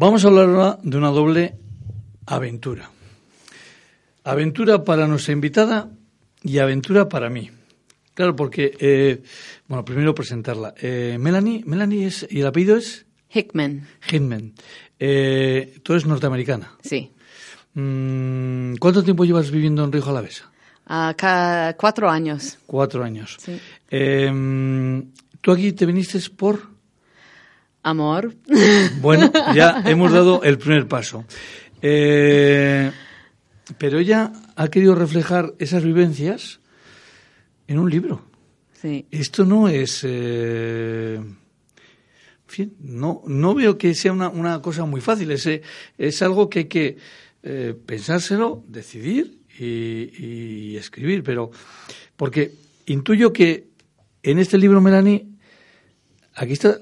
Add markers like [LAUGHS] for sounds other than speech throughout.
Vamos a hablar ahora de una doble aventura. Aventura para nuestra invitada y aventura para mí. Claro, porque, eh, bueno, primero presentarla. Eh, Melanie, Melanie es, y el apellido es Hickman. Hickman. Eh, tú eres norteamericana. Sí. Mm, ¿Cuánto tiempo llevas viviendo en Río Jalavesa? Acá cuatro años. Cuatro años. Sí. Eh, ¿Tú aquí te viniste por...? Amor. Bueno, [LAUGHS] ya hemos dado el primer paso. Eh, pero ella ha querido reflejar esas vivencias en un libro. Sí. Esto no es... eh, en fin, no, no veo que sea una, una cosa muy fácil. Es, es algo que hay que eh, pensárselo, decidir y, y escribir. Pero, porque intuyo que en este libro, Melanie, aquí está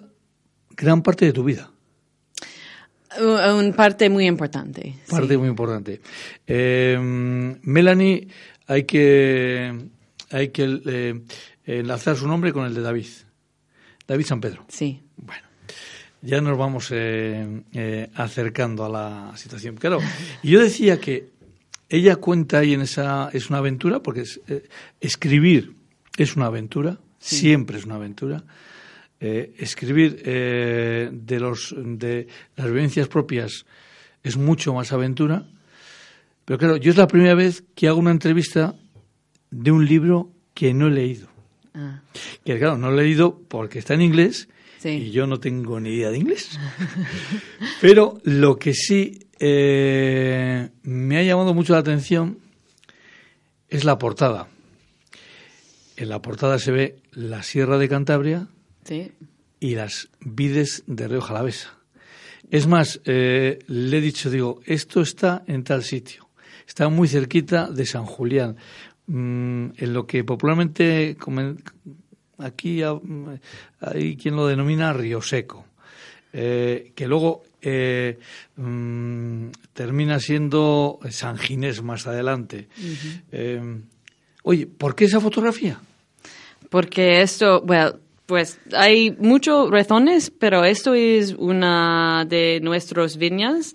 gran parte de tu vida. Una parte muy importante. sí. Parte muy importante. Eh, Melanie, hay que, hay que eh, enlazar su nombre con el de David. David San Pedro. Sí. Bueno, ya nos vamos eh, acercando a la situación. Claro, yo decía que ella cuenta ahí en esa. Es una aventura, porque es, escribir es una aventura, siempre es una aventura. Eh, escribir eh, de, los, de las vivencias propias es mucho más aventura. Pero claro, yo es la primera vez que hago una entrevista de un libro que no he leído. Ah, Que claro, no lo he leído porque está en inglés Sí. y yo no tengo ni idea de inglés. [LAUGHS] Pero lo que sí eh, me ha llamado mucho la atención es la portada. En la portada se ve la Sierra de Cantabria sí. y las vides de Río Jalavesa. Es más, eh, le he dicho, digo, esto está en tal sitio. Está muy cerquita de San Julián, mm, en lo que popularmente aquí hay quien lo denomina Río Seco, eh, que luego eh, mm, termina siendo San Ginés más adelante. Oye, ¿por qué esa fotografía? Porque esto, bueno, pues hay muchas razones, pero esto es una de nuestras viñas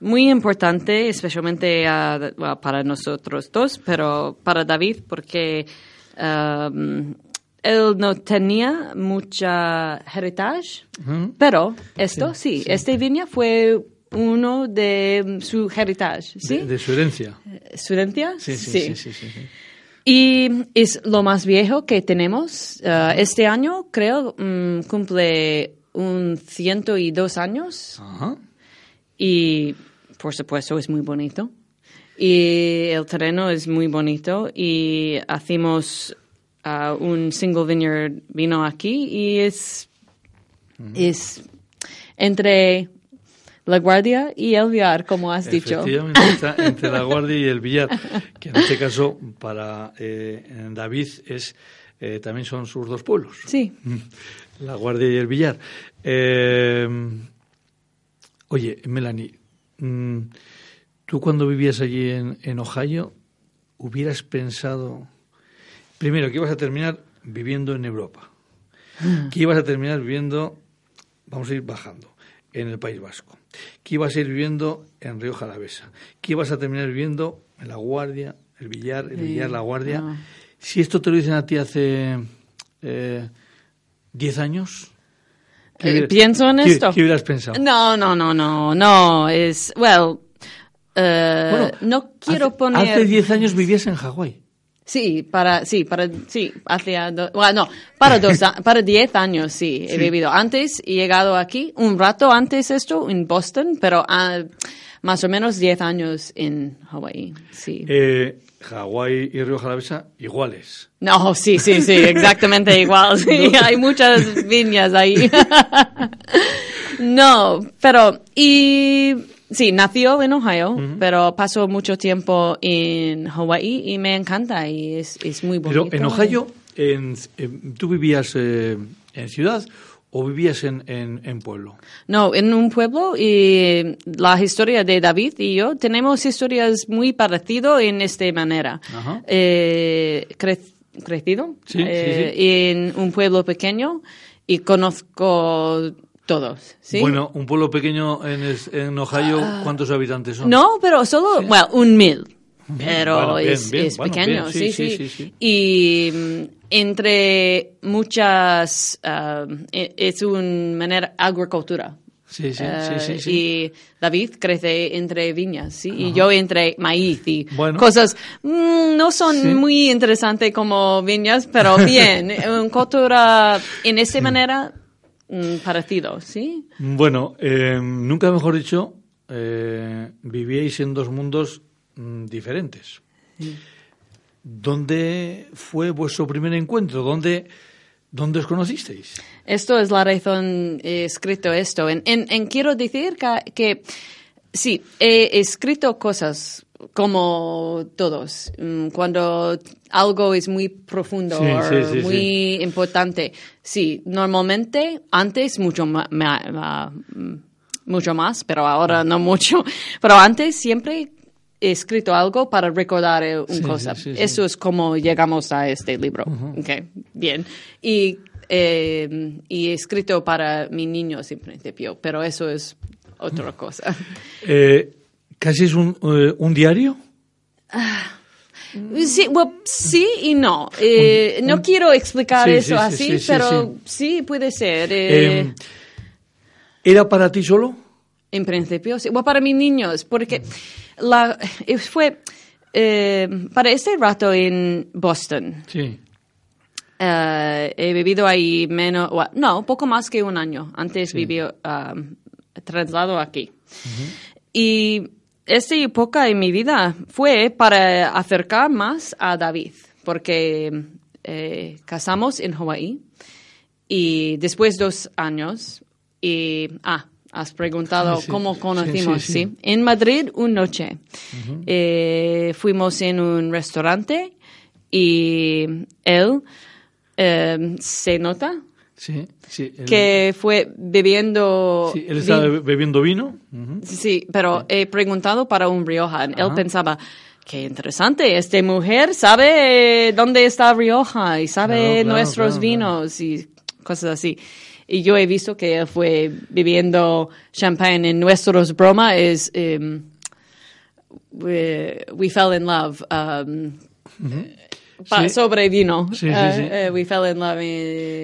muy importante, especialmente bueno, para nosotros dos, pero para David, porque um, él no tenía mucha heritage, pero esto sí, esta viña fue uno de su heritage, ¿sí? De, de su herencia. ¿Su herencia? Sí, sí, sí, sí, sí, sí. Y es lo más viejo que tenemos. Uh, este año, creo, mm, cumple un ciento y dos años. Ajá. Y, por supuesto, es muy bonito. Y el terreno es muy bonito. Y hacemos uh, un single vineyard vino aquí. Y es, es entre La Guardia y El Viar, como has dicho. Efectivamente, está entre la guardia y el billar, que en este caso para eh, David es eh, también son sus dos pueblos, Sí. la guardia y el billar. Eh, oye, Melanie, mm, tú cuando vivías allí en, en Ohio, hubieras pensado, primero, que ibas a terminar viviendo en Europa, que ibas a terminar viviendo, vamos a ir bajando, en el País Vasco, que ibas a ir viviendo en Río Jalavesa, que ibas a terminar viviendo en La Guardia, el Villar, el Sí. Villar, La Guardia. Ah. Si esto te lo dicen a ti hace eh, 10 años, ¿qué Eh, pienso en qué- esto. ¿Qué hubieras pensado? No, no, no, no, no, es, well, eh, Bueno, no quiero hace, poner... Hace 10 años vivías en Hawái. Sí, para, sí, para, sí, hace, do- bueno, no, para dos, [LAUGHS] para diez años, sí, he Sí. vivido. Antes he llegado aquí, un rato antes esto, en Boston, pero ah, más o menos diez años en Hawaii, sí. Eh, Hawái y Río Jalavesa iguales. No, sí, sí, sí, [LAUGHS] exactamente igual. Sí, hay muchas viñas ahí. [LAUGHS] no, pero, y sí, nació en Ohio, pero pasó mucho tiempo en Hawaii y me encanta y es, es muy Pero bonito. en Ohio, en- en- ¿tú vivías eh, en ciudad o vivías en, en, en pueblo? No, en un pueblo y la historia de David y yo tenemos historias muy parecidas en esta manera. Eh, cre- crecido Sí, sí, eh, en un pueblo pequeño y conozco todos, ¿sí? Bueno, un pueblo pequeño en, es- en Ohio, ¿cuántos habitantes son? Ah. No, pero solo, bueno, un mil. Pero Bueno, bien, es, bien, es bueno, pequeño, bien, sí sí, sí. Y mm, entre muchas, ah, e- es una manera agricultura. Sí, sí, Eh, sí, sí. Y David crece entre viñas, ¿sí? Y yo entre maíz y Bueno. cosas mm, no son muy interesantes como viñas, pero bien, [LAUGHS] una cultura en esa manera parecido, ¿sí? Bueno, eh, nunca mejor dicho, eh, vivíais en dos mundos mm, diferentes. ¿Dónde fue vuestro primer encuentro? ¿Dónde, dónde os conocisteis? Esto es la razón he escrito esto. En, en- en quiero decir que, que sí, he escrito cosas como todos. Mm, Cuando algo es muy profundo Sí, o sí, sí, muy importante. Sí, normalmente antes mucho más, mucho más, pero ahora no mucho. [LAUGHS] Pero antes siempre he escrito algo para recordar eh, una cosa. Eso es como llegamos a este libro. Ok, bien. Y, eh, y he escrito para mis niños en principio, pero eso es otra cosa. [LAUGHS] Eh, ¿Casi es un, eh, un diario? Sí, bueno, sí y no. Eh, no quiero explicar Sí, eso sí, sí, así, sí, sí, pero sí. puede ser. eh, Eh, ¿Era para ti solo? En principio, sí. Bueno, para mis niños, porque la, eh, fue eh, para ese rato en Boston. Sí. he vivido ahí menos, bueno, no, poco más que un año. Antes viví um, trasladado aquí. Y esta época en mi vida fue para acercar más a David, porque eh, casamos en Hawái y después dos años y ah has preguntado [LAUGHS] sí. cómo conocimos sí, sí, sí. en Madrid una noche Eh, fuimos en un restaurante y él eh, se nota Sí, sí. Él, que fue bebiendo sí, él estaba vin- bebiendo vino. Ujú. Sí, pero he preguntado para un Rioja. Él pensaba, qué interesante, esta mujer sabe dónde está Rioja y sabe Claro, claro, nuestros claro, vinos y cosas así. Y yo he visto que él fue bebiendo champagne en nuestros bromas es um, we, we fell in love um, pa- Sí. sobre vino. Sí, Eh, eh, we fell in love.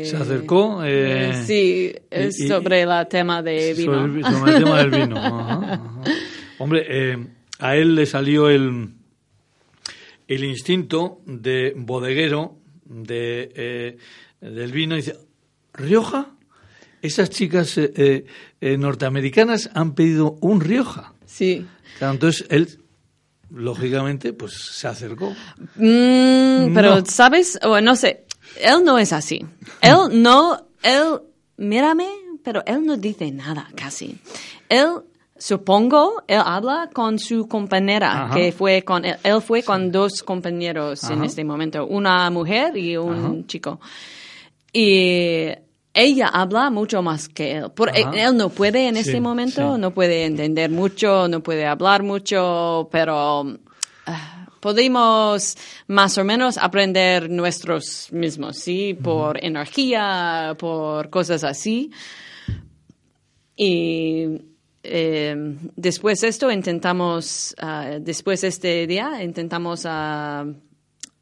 Se acercó. eh, sí, y- y- sobre el tema de vino. Sobre, el- sobre el tema del vino. [LAUGHS] Ajá, ajá. Hombre, eh, a él le salió el, el instinto de bodeguero de, eh, del vino y dice, ¿Rioja? Esas chicas norteamericanas han pedido un Rioja. Sí. Claro, entonces él, lógicamente, pues se acercó. Mm, pero, No. ¿sabes? O no sé. Él no es así. Él [LAUGHS] no, él, mírame, pero él no dice nada casi. Él, supongo, él habla con su compañera, Ajá. que fue con, él, él fue con dos compañeros en este momento, una mujer y un chico. Y ella habla mucho más que él. Por, Ajá. él no puede en Sí, este momento, sí. no puede entender mucho, no puede hablar mucho, pero ah, podemos más o menos aprender nuestros mismos, ¿sí? Por energía, por cosas así. Y eh, después de esto intentamos, ah, después de este día, intentamos ah,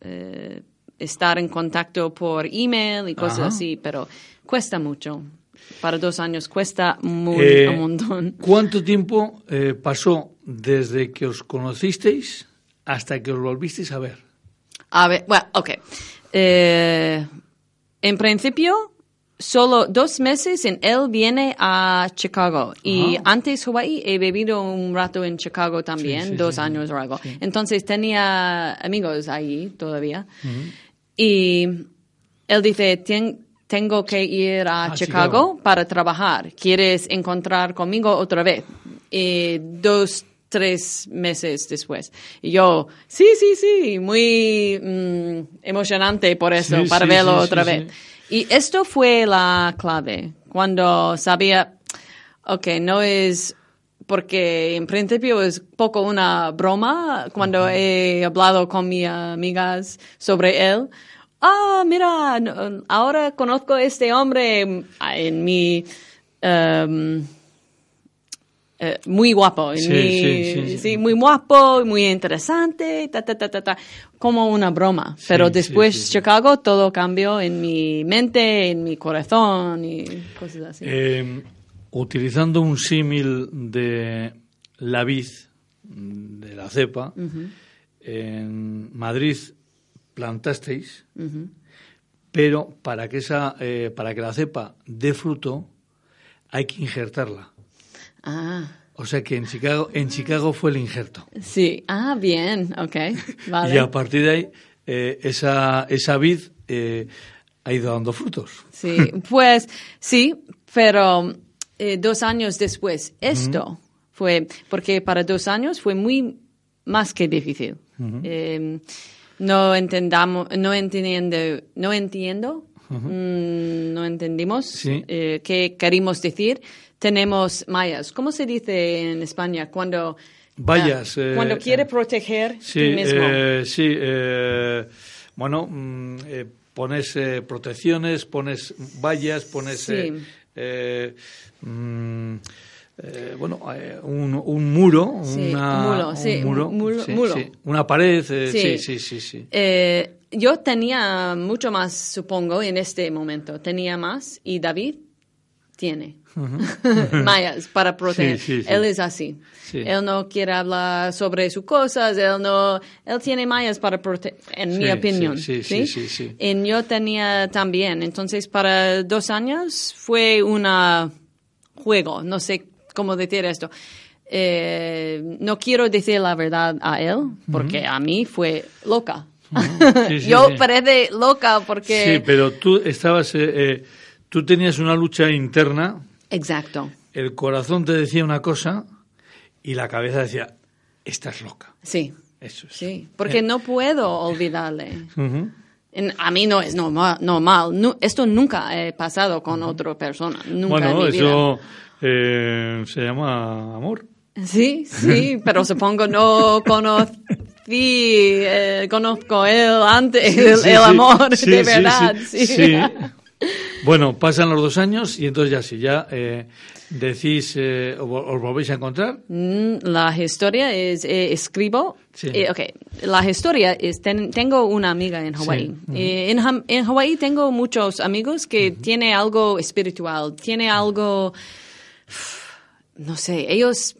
eh, estar en contacto por email y cosas Ajá. así, pero cuesta mucho. Para dos años cuesta muy Eh, un montón. ¿Cuánto tiempo eh, pasó desde que os conocisteis hasta que os volvisteis a ver? A ver, bueno, ok. Eh, en principio, solo dos meses en él viene a Chicago. Y antes Hawaii he vivido un rato en Chicago también, Sí, sí, dos sí, años o algo. Entonces tenía amigos ahí todavía. Y él dice, "Tien- tengo que ir a Ah, Chicago, Chicago. para trabajar. ¿Quieres encontrar conmigo otra vez? Y dos, tres meses después. Y yo, sí, sí, sí, muy mm, emocionante por eso, Sí, para sí, verlo sí, otra vez. Y esto fue la clave, cuando sabía, ok, no es porque en principio es poco una broma cuando he hablado con mis amigas sobre él. Ah, mira, ahora conozco a este hombre en mi em, eh, muy guapo, Sí, sí, sí, muy guapo, muy interesante, ta, ta, ta, ta, ta, como una broma. Pero después. Chicago todo cambió en mi mente, en mi corazón y cosas así. Eh, utilizando un símil de la vid, de la cepa, en Madrid plantasteis, pero para que, esa, eh, para que la cepa dé fruto hay que injertarla. Ah, O sea que en Chicago, en Chicago fue el injerto. sí. Ah, bien, ok. Vale. Y a partir de ahí, eh, esa, esa vid eh, ha ido dando frutos. Sí, pues sí, pero eh, dos años después, esto fue, porque para dos años fue muy más que difícil. Eh, no entendamos, no entiendo, no entiendo, mm, no entendimos Sí. eh, qué queríamos decir. Tenemos mayas. ¿Cómo se dice en España cuando Vallas, ah, eh, cuando quiere proteger Sí, mismo? sí. bueno, mm, pones eh, protecciones, pones vallas, pones Sí. Eh, mm, eh, bueno, eh, un, un muro, Sí, una, un muro, sí, un muro, un muro- sí, muro. sí, una pared, eh, Sí. sí, sí, yo tenía mucho más, supongo, en este momento. Tenía más y David tiene [LAUGHS] mayas para proteger. Sí, sí, sí. Él es así. Sí. Él no quiere hablar sobre sus cosas. Él no. Él tiene mayas para proteger, en mi opinión. sí. Y yo tenía también. Entonces, para dos años fue un juego. No sé cómo decir esto. Eh, no quiero decir la verdad a él, porque a mí fue loca. [LAUGHS] Yo parece loca porque... Sí, pero tú estabas, eh, eh, tú tenías una lucha interna, Exacto. el corazón te decía una cosa y la cabeza decía, estás loca. Sí. Eso es. Sí. Porque no puedo olvidarle. En- a mí no es normal. normal. Esto nunca ha pasado con otra persona. Nunca en Bueno, mi vida. eso eh, se llama amor. Sí, sí, [LAUGHS] pero supongo no conocí, eh, conozco él antes, el, Sí, el sí, amor sí, de verdad. sí. Bueno, pasan los dos años y entonces ya sí, ya eh, decís, eh, os volvéis a encontrar. Mm, La historia es, eh, escribo, Sí. eh, ok, la historia es, ten- tengo una amiga en Hawái. Sí, en, en Hawái tengo muchos amigos que tiene algo espiritual, tiene algo, no sé, ellos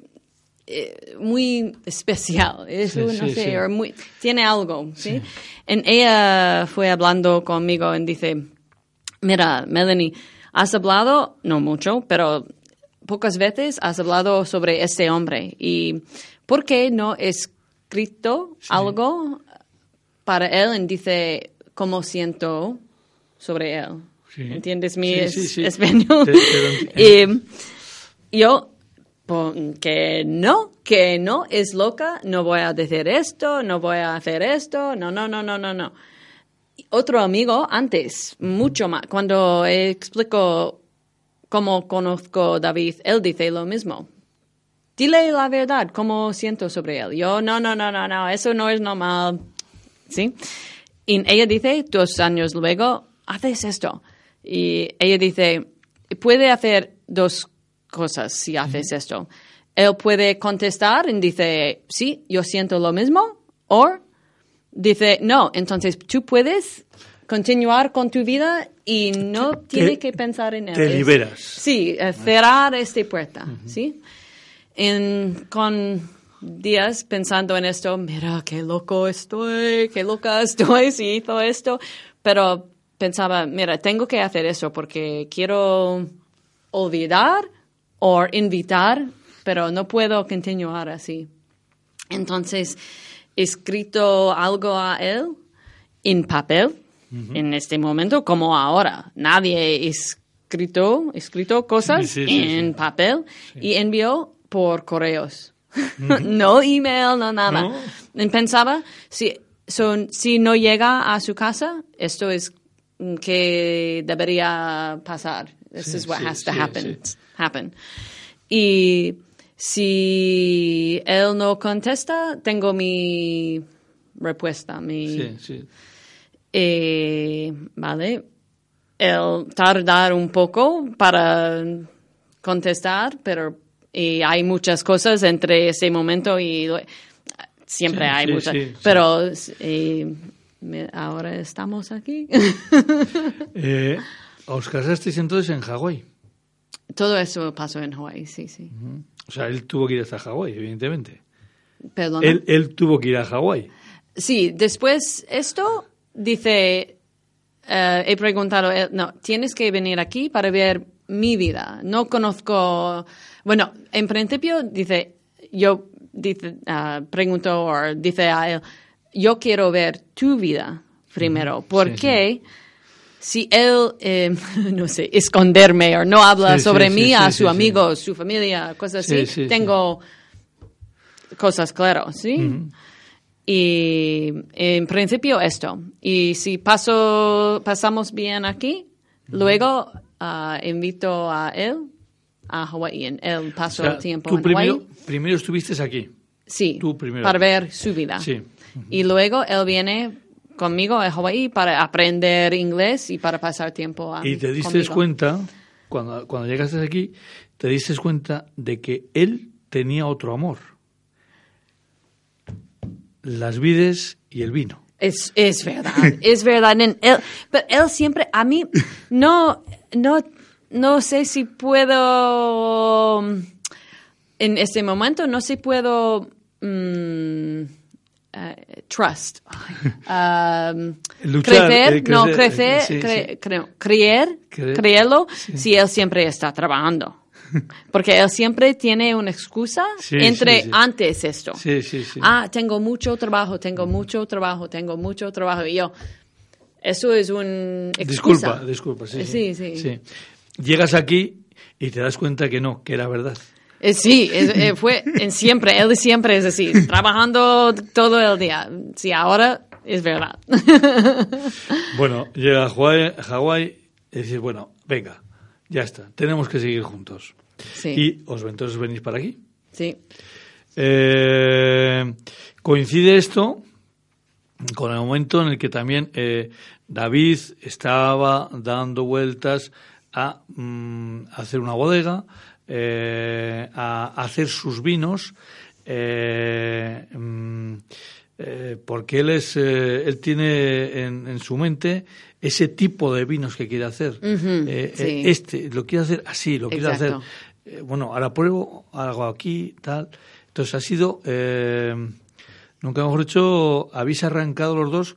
eh, muy especial, [LAUGHS] Sí, no sí, sé, sí. muy- tiene algo, ¿sí? En ella fue hablando conmigo y dice, mira, Melanie, has hablado, no mucho, pero pocas veces has hablado sobre este hombre y ¿por qué no escrito algo para él y dice cómo siento sobre él? Sí. ¿Entiendes mi Sí, español? [LAUGHS] Y yo, que no, que no, es loca, no voy a decir esto, no voy a hacer esto, no, no, no, no, no, no. Otro amigo antes, mucho más, cuando explico cómo conozco a David, él dice lo mismo. Dile la verdad, cómo siento sobre él. Yo, no, no, no, no, no, eso no es normal. ¿Sí? Y ella dice, dos años luego, haces esto. Y ella dice, puede hacer dos cosas si haces esto. Él puede contestar y dice, sí, yo siento lo mismo. O dice, no, entonces tú puedes continuar con tu vida y no tienes que pensar en él. te liberas. Sí, eh, cerrar esta puerta, ¿sí? En, con días pensando en esto, mira, qué loco estoy, qué loca estoy si hizo esto, pero pensaba, mira, tengo que hacer eso porque quiero olvidar o invitar, pero no puedo continuar así. Entonces, escrito algo a él en papel en este momento, como ahora. Nadie escrito, escrito cosas Sí, sí, sí, en sí. papel y envió por correos. [LAUGHS] no email, no nada. No. Pensaba, si, son, si no llega a su casa, esto es que debería pasar. This is what has to happen. happen. Y si él no contesta, tengo mi respuesta, mi Sí, sí. eh, vale, el tardar un poco para contestar, pero y hay muchas cosas entre ese momento y siempre Sí, hay sí, muchas, sí, pero eh, me- ahora estamos aquí. [LAUGHS] Eh, os casasteis entonces en Hawái. Todo eso pasó en Hawaii, sí, sí. O sea, él tuvo que ir hasta Hawái, evidentemente. Perdona. Él, él tuvo que ir a Hawái. Sí, después esto dice, eh, he preguntado, eh, no, tienes que venir aquí para ver mi vida. No conozco, bueno, en principio dice, yo dice, ah, pregunto o dice a él, yo quiero ver tu vida primero, porque si él, eh, [LAUGHS] no sé, esconderme o no habla Sí, sobre sí, mí sí, a su amigo, su familia, cosas Sí, así, sí, sí. tengo cosas claras, ¿sí? Y en principio esto. Y si paso, pasamos bien aquí, luego ah, invito a él a Hawái. En- Él O pasó sea, tiempo tú en primero, Hawái. primero estuviste aquí. Sí, tú primero. para ver su vida. Sí. Y luego él viene conmigo a Hawái para aprender inglés y para pasar tiempo a Y te diste conmigo. cuenta, cuando, cuando llegaste aquí, te diste cuenta de que él tenía otro amor. Las vides y el vino. Es, es verdad, [LAUGHS] es verdad. Él, pero él siempre, a mí, no, no, no sé si puedo, en este momento, no sé si puedo, mm, eh, trust, [LAUGHS] um, [LAUGHS] Luchar, crecer, eh, no, crecer, crecer, sí, cre- sí. creo- creer, Creer, creerlo, si él siempre está trabajando. [LAUGHS] Porque él siempre tiene una excusa entre antes esto. Sí, sí, sí. Ah, tengo mucho trabajo, tengo mucho trabajo, tengo mucho trabajo. Y yo, eso es un excusa. disculpa, disculpa, sí, Sí, sí. Llegas aquí y te das cuenta que no, que era verdad. Eh, sí, es- eh, fue en siempre, él siempre es así, [LAUGHS] trabajando todo el día. Sí, ahora es verdad. [LAUGHS] Bueno, llega a Hawái, Hawái y dices, bueno, venga, ya está, tenemos que seguir juntos. Sí, Y os entonces venís para aquí. sí, Eh, coincide esto con el momento en el que también eh, David estaba dando vueltas a mm, hacer una bodega, eh, a hacer sus vinos, eh, mm, eh, porque él es, eh, él tiene en, en su mente ese tipo de vinos que quiere hacer. Eh, sí. eh, este lo quiere hacer así, lo quiere hacer. Exacto. Bueno, ahora pruebo, hago aquí, tal. Entonces ha sido, nunca mejor dicho, habéis arrancado los dos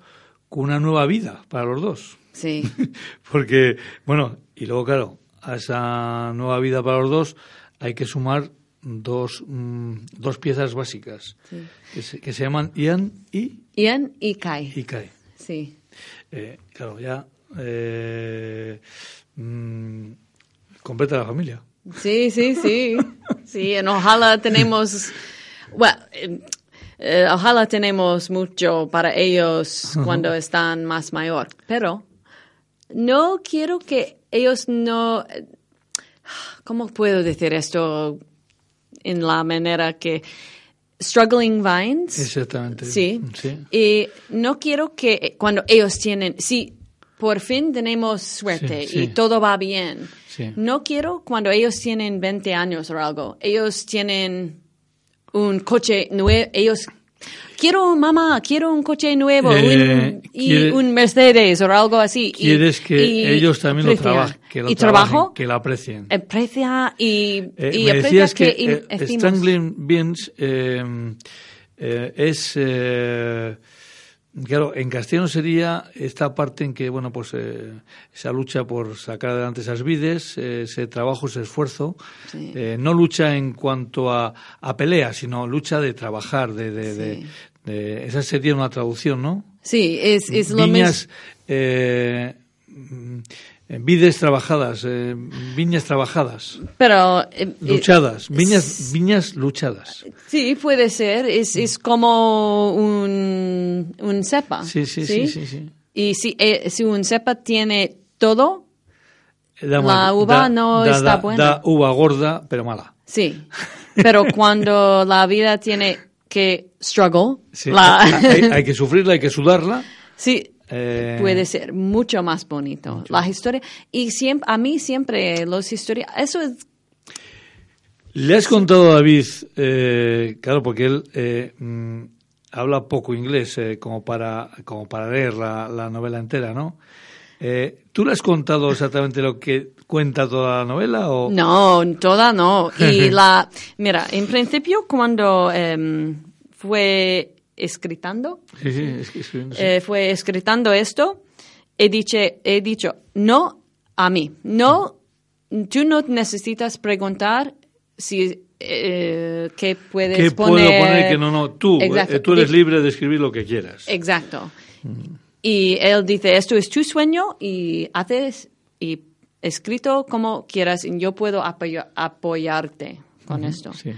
con una nueva vida para los dos. sí, [LAUGHS] Porque, bueno, y luego, claro, a esa nueva vida para los dos hay que sumar dos, mm, dos piezas básicas Sí. que, se, que se llaman Ian y, Ian y Kai. y Kai. Sí, Eh, claro, ya eh, mm, completa la familia. sí, sí, sí. Sí, en ojalá tenemos, bueno, eh, eh, ojalá tenemos mucho para ellos cuando están más mayor, pero no quiero que ellos no, ¿cómo puedo decir esto en la manera que struggling vines? Exactamente. Sí. Sí. Y no quiero que cuando ellos tienen, si por fin tenemos suerte Sí, sí. y todo va bien, Sí. no quiero cuando ellos tienen 20 años o algo, ellos tienen un coche nuevo, ellos quiero mamá, quiero un coche nuevo Eh, un- y quiere- un Mercedes o algo así. y- Quieres que y ellos también lo trabajen, que lo y trabajen, trabajo, que lo aprecien. aprecia y, Eh, y me aprecia decías que, que, eh. Strangling Beans eh, eh, es, eh, claro, en castellano sería esta parte en que, bueno, pues eh, esa lucha por sacar adelante esas vides, eh, ese trabajo, ese esfuerzo, Sí. eh, no lucha en cuanto a, a pelea, sino lucha de trabajar, de, de, de- Sí. de- esa sería una traducción, ¿no? Sí, es, es lo mismo. Mm, vides trabajadas, eh, viñas trabajadas, Pero eh, eh, luchadas, viñas, viñas luchadas. Sí, puede ser. Es, es como un, un cepa. Sí, sí, sí, sí, sí. Y si, eh, si un cepa tiene todo, Da La uva da- no da- está buena. Da uva gorda, pero mala. sí. Pero cuando la vida tiene que struggle, Sí, la- [LAUGHS] hay, hay que sufrirla, hay que sudarla. sí, eh, puede ser mucho más bonito. La historia, y siempre, a mí siempre los historias, eso es, Le has contado a David, eh, claro, porque él eh, mm, habla poco inglés eh, como, para, como para leer la, la novela entera, ¿no? Eh, ¿Tú le has contado [LAUGHS] exactamente lo que cuenta toda la novela? O? No, toda no. Y [LAUGHS] la, mira, en principio cuando em, fue escritando, Sí, sí, escribiendo, sí. eh, fue escritando esto, he dicho, he dicho, no a mí, no, tú no necesitas preguntar si eh, qué puedes ¿Qué poner. puedo poner que no, no? Tú, Exacto. eh, tú eres libre de escribir lo que quieras. Exacto. Y él dice, esto es tu sueño y haces y escrito como quieras y yo puedo apoyo- apoyarte con esto. Sí.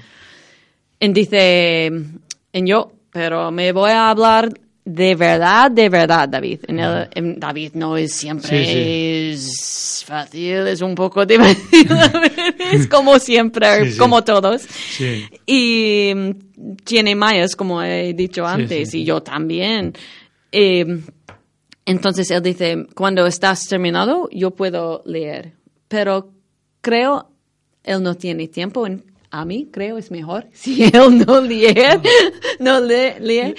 Y dice, en yo, pero me voy a hablar de verdad, de verdad, David. En el- en David no es siempre Sí, es fácil, es un poco [LAUGHS] difícil. es como siempre, Sí, sí. como todos. Sí. Y mm, tiene mayas, como he dicho antes, sí. y yo también. Eh, entonces él dice, cuando estás terminado, yo puedo leer. Pero creo, él no tiene tiempo. En, a mí creo es mejor [LAUGHS] si él no lee, [LAUGHS] no lee, lee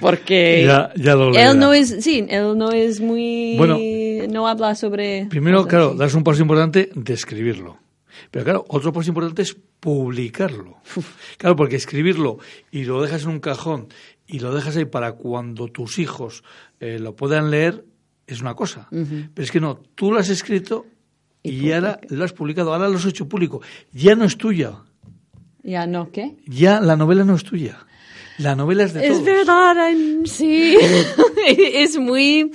porque [LAUGHS] Ya- ya lo él no es, sí, él no es muy, Bueno, no habla sobre. Primero, cosas claro, das un paso importante de escribirlo. Pero claro, otro paso importante es publicarlo. Claro, porque escribirlo y lo dejas en un cajón y lo dejas ahí para cuando tus hijos eh, lo puedan leer es una cosa. Pero es que no, tú lo has escrito y, ahora lo has publicado, ahora lo has hecho público. Ya no es tuya. Ya no, ¿qué? Ya la novela no es tuya. La novela es de Es todos. verdad, ay, sí. [LAUGHS] es muy.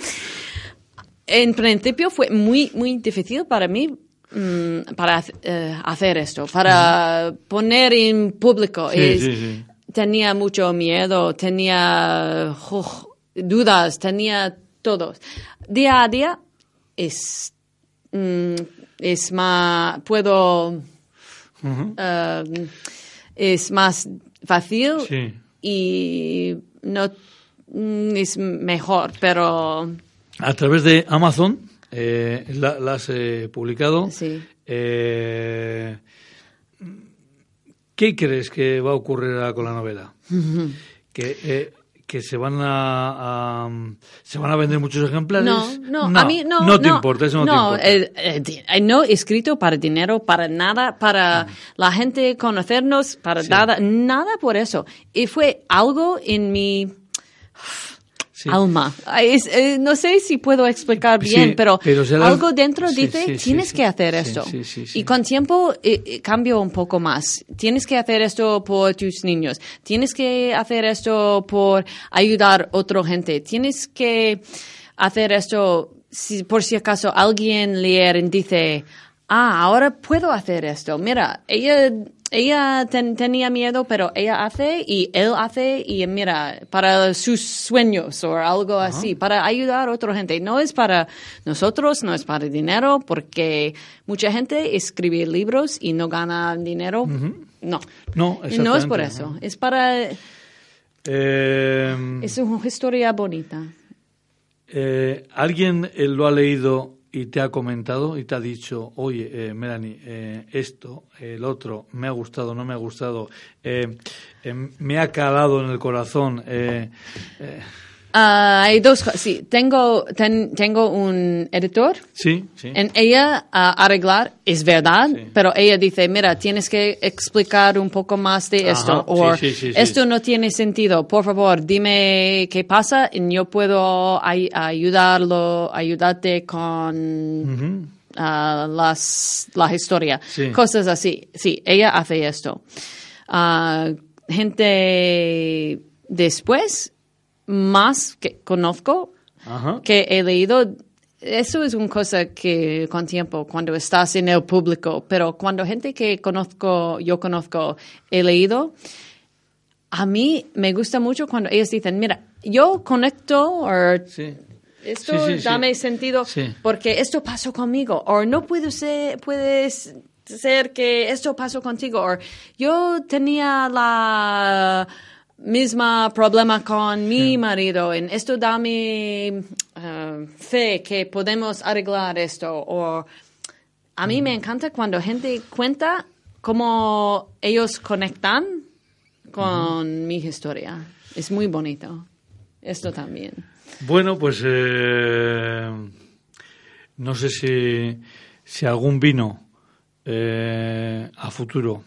En principio fue muy, muy difícil para mí mm, para eh, hacer esto, para poner en público. Sí, Es- sí, sí. Tenía mucho miedo, tenía dudas, tenía todo. Día a día es, mm, es más. Puedo. Eh, es más fácil Sí. y no mm, es mejor, pero A través de Amazon eh, la, la has eh, publicado. Sí. Eh, ¿Qué crees que va a ocurrir con la novela? que, eh, que se van a, a- se van a vender muchos ejemplares. no, no, a mí no. No te importa, eso no, te importa. eh, eh, no escrito para dinero, para nada, para la gente conocernos, para Sí. nada, nada por eso. Y fue algo en mi Sí. alma. Es- eh, no sé si puedo explicar Sí, bien, pero, algo dentro sí, dice, tienes que hacer esto. Y con tiempo eh, eh, cambio un poco más. Tienes que hacer esto por tus niños. Tienes que hacer esto por ayudar a otra gente. Tienes que hacer esto si por si acaso alguien leer y dice, ah, ahora puedo hacer esto. Mira, ella, ella ten- tenía miedo, pero ella hace y él hace y mira, para sus sueños o algo así, para ayudar a otra gente. No es para nosotros, no es para dinero, porque mucha gente escribe libros y no gana dinero. No. No, no es por eso, es para... Eh, Es una historia bonita. eh, ¿Alguien eh, lo ha leído y te ha comentado y te ha dicho, oye, eh, Melanie, eh, esto, el otro, me ha gustado, no me ha gustado, eh, eh, me ha calado en el corazón? Ah, hay dos. Sí, tengo, ten- tengo un editor. sí, sí. En ella a arreglar es verdad, Sí. pero ella dice, mira, tienes que explicar un poco más de esto, o sí, sí, esto no tiene sentido, por favor, dime qué pasa y yo puedo ay- ayudarlo, ayudarte con Ujú. ah, las, la historia, Sí. cosas así. Sí, ella hace esto. Gente después, más que conozco, Ajá. que he leído, eso es una cosa que con tiempo, cuando estás en el público, pero cuando gente que conozco, yo conozco, he leído, a mí me gusta mucho cuando ellos dicen, mira, yo conecto o Sí. esto Sí, sí, dame sentido porque esto pasó conmigo o no puede ser, puedes ser que esto pasó contigo o yo tenía la misma problema con mi marido en esto dame eh, fe que podemos arreglar esto o a mí me encanta cuando gente cuenta cómo ellos conectan con mi historia. Es muy bonito. Esto también. Bueno, pues eh, no sé si, si algún vino eh, a futuro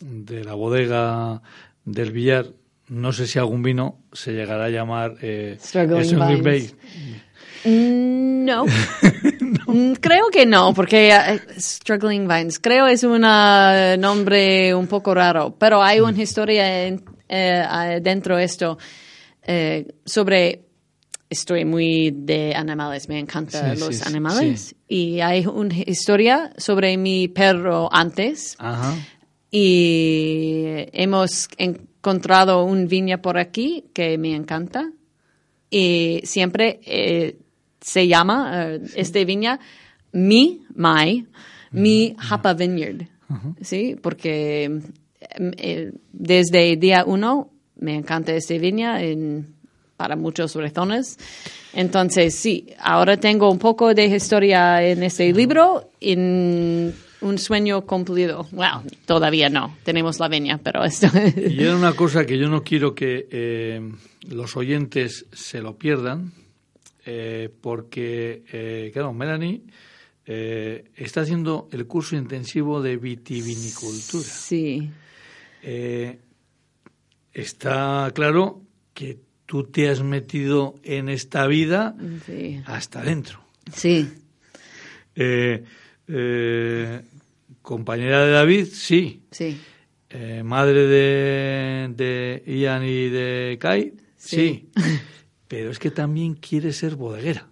de la bodega del billar, no sé si algún vino se llegará a llamar eh, Struggling Struggling Vines. Bay. Mm, [LAUGHS] No. Mm, Creo que no, porque eh, Struggling Vines, creo es un ah, nombre un poco raro, pero hay una historia en- eh, dentro de esto eh, sobre, estoy muy de animales, me encantan Sí, los sí, sí, animales, y hay una historia sobre mi perro antes, Ajá. y hemos encontrado un viña por aquí que me encanta. Y siempre eh, se llama eh, este viña mi my mi Hapa Vineyard. Sí porque mm, eh, desde día uno me encanta este viña en- para muchas razones entonces sí ahora tengo un poco de historia en este libro. En un sueño cumplido. Wow todavía no. Tenemos la viña pero esto Y era una cosa que yo no quiero que eh, los oyentes se lo pierdan, eh, porque, eh, claro, Melanie está haciendo el curso intensivo de vitivinicultura. sí. Está claro que tú te has metido en esta vida sí. hasta dentro. sí. Eh, eh, compañera de David, sí. sí Eh, madre de, de Ian y de Kai, sí. Sí. [LAUGHS] Pero es que también quiere ser bodeguera.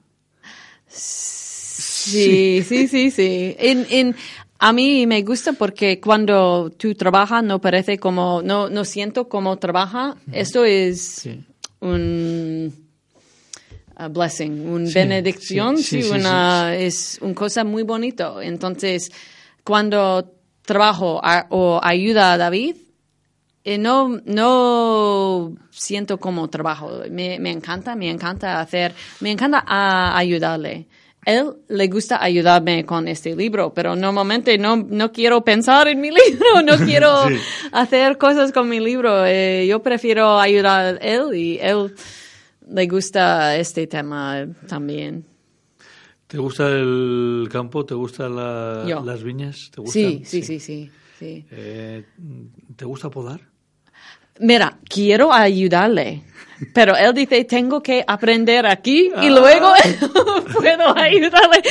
Sí, sí, sí, sí. En, en, a mí me gusta porque cuando tú trabajas no parece como, no, no siento como trabaja. Esto es Sí. un a blessing, una benedicción, sí, una, es una cosa muy bonito. Entonces, cuando trabajo a- o ayuda a David, eh, no, no siento como trabajo. Me, me encanta, me encanta hacer, me encanta ah, ayudarle. Él le gusta ayudarme con este libro, pero normalmente no, no quiero pensar en mi [LAUGHS] libro, no quiero [LAUGHS] Sí. hacer cosas con mi libro. Eh, yo prefiero ayudar a él y él le gusta este tema también. ¿Te gusta el campo? ¿Te gustan la- las viñas? ¿Te gustan? Sí, sí, sí, sí, sí. Eh, ¿Te gusta podar? Mira, quiero ayudarle, pero él dice, tengo que aprender aquí y luego [LAUGHS] puedo ayudarle.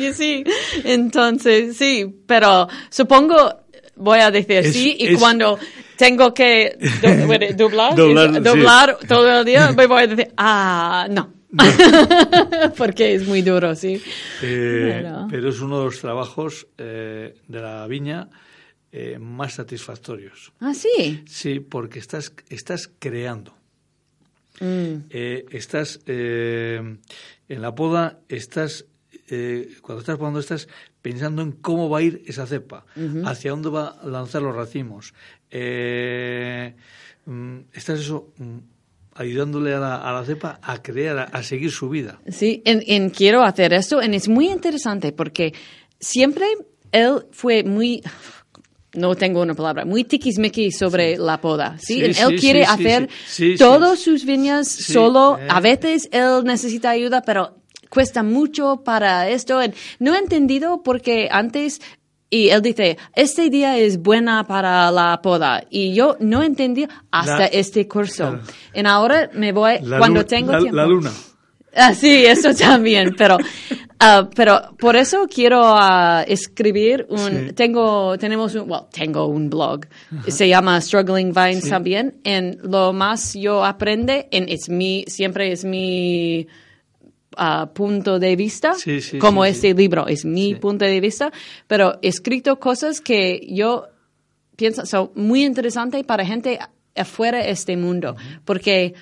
Y sí, entonces sí, pero supongo, voy a decir Es- sí, y es- cuando tengo que do- [LAUGHS] doblar, Doblar, sí. doblar todo el día, me voy a decir, ah, no. [LAUGHS] Porque es muy duro, sí. Eh. Pero es uno de los trabajos eh, de la viña eh, más satisfactorios. Ah, sí. Sí, porque estás, estás creando. Mm, Eh, estás eh, en la poda, estás eh, cuando estás podando estás pensando en cómo va a ir esa cepa, hacia dónde va a lanzar los racimos. Eh, mm, estás eso mm, ayudándole a la, a la cepa a crear, a, a seguir su vida. Sí, en, en quiero hacer esto, y es muy interesante porque siempre él fue muy, no tengo una palabra, muy tiquismiqui sobre la poda. ¿sí? Sí, sí, él quiere sí, sí, hacer sí. Sí, sí. todas sus viñas Sí, solo. eh. A veces él necesita ayuda, pero cuesta mucho para esto. No he entendido porque antes y él dice, este día es buena para la poda. Y yo no entendí hasta La- este curso. claro. Y ahora me voy, La cuando lu- tengo la- tiempo. la luna. Ah, sí, eso [LAUGHS] también, pero, ah, pero por eso quiero ah, escribir un, Sí. tengo, tenemos un, well, tengo un blog, se llama Struggling Vines también, en lo más yo aprende, en es mi, siempre es mi ah, punto de vista, Sí, sí, como sí, este libro, es mi punto de vista, pero he escrito cosas que yo pienso son muy interesantes para gente afuera de este mundo, porque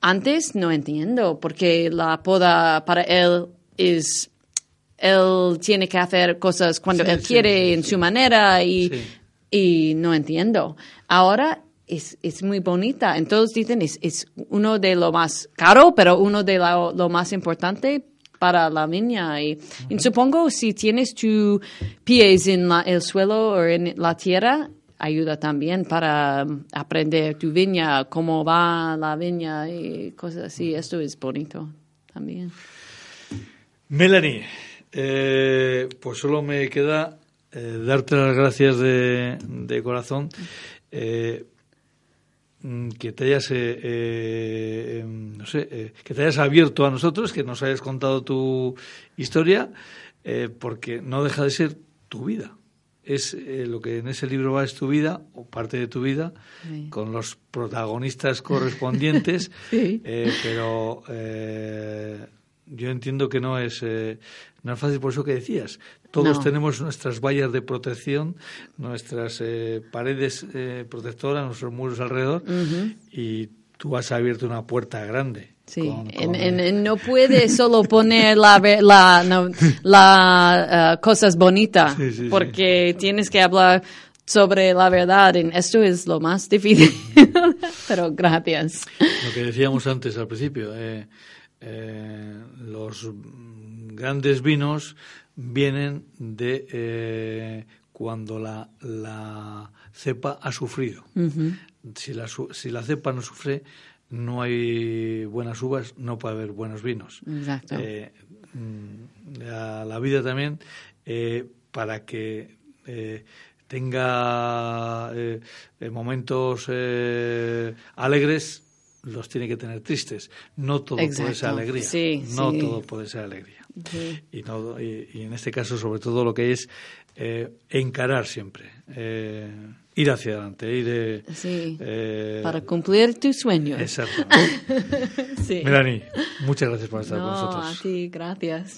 antes no entiendo, porque la poda para él es, él tiene que hacer cosas cuando Sí, él quiere, sí, en su manera, y, y no entiendo. Ahora es, es muy bonita, entonces dicen, es, es uno de lo más caro, pero uno de lo, lo más importante para la viña. Y, y supongo si tienes tus pies en la- el suelo o en la tierra, ayuda también para um, aprender tu viña, cómo va la viña y cosas así. Esto es bonito también. Melanie, eh, pues solo me queda eh, darte las gracias de, de corazón. eh, que te hayas eh, eh, em, no sé eh, que te hayas abierto a nosotros que nos hayas contado tu historia eh, porque no deja de ser tu vida es lo que en ese libro va es tu vida o parte de tu vida Sí. con los protagonistas correspondientes [LAUGHS] Sí. pero yo entiendo que no es no es fácil por eso que decías todos No. tenemos nuestras vallas de protección nuestras eh, paredes eh, protectoras nuestros muros alrededor y tú has abierto una puerta grande Sí, con- en- con- en- en no puede [LAUGHS] solo poner la, ve- la, no, la, eh, cosas bonitas, Sí, sí, sí. porque tienes que hablar sobre la verdad, esto es lo más difícil. [LAUGHS] Pero gracias. Lo que decíamos antes al principio, eh, eh, los grandes vinos vienen de eh, cuando la, la cepa ha sufrido. si, la, si la cepa no sufre, no hay buenas uvas, no puede haber buenos vinos. Exacto. Eh, mm, la, la vida también, eh, para que eh, tenga momentos eh, alegres, los tiene que tener tristes. No todo puede ser alegría. Sí, no sí. todo puede ser alegría. Sí. Y, no- y- y en este caso, sobre todo, lo que es eh, encarar siempre, eh, ir hacia adelante, ir. eh, Sí. eh, Para cumplir tus sueños. Exactamente. [LAUGHS] Sí. Melanie, muchas gracias por estar con No, nosotros. a ti, gracias.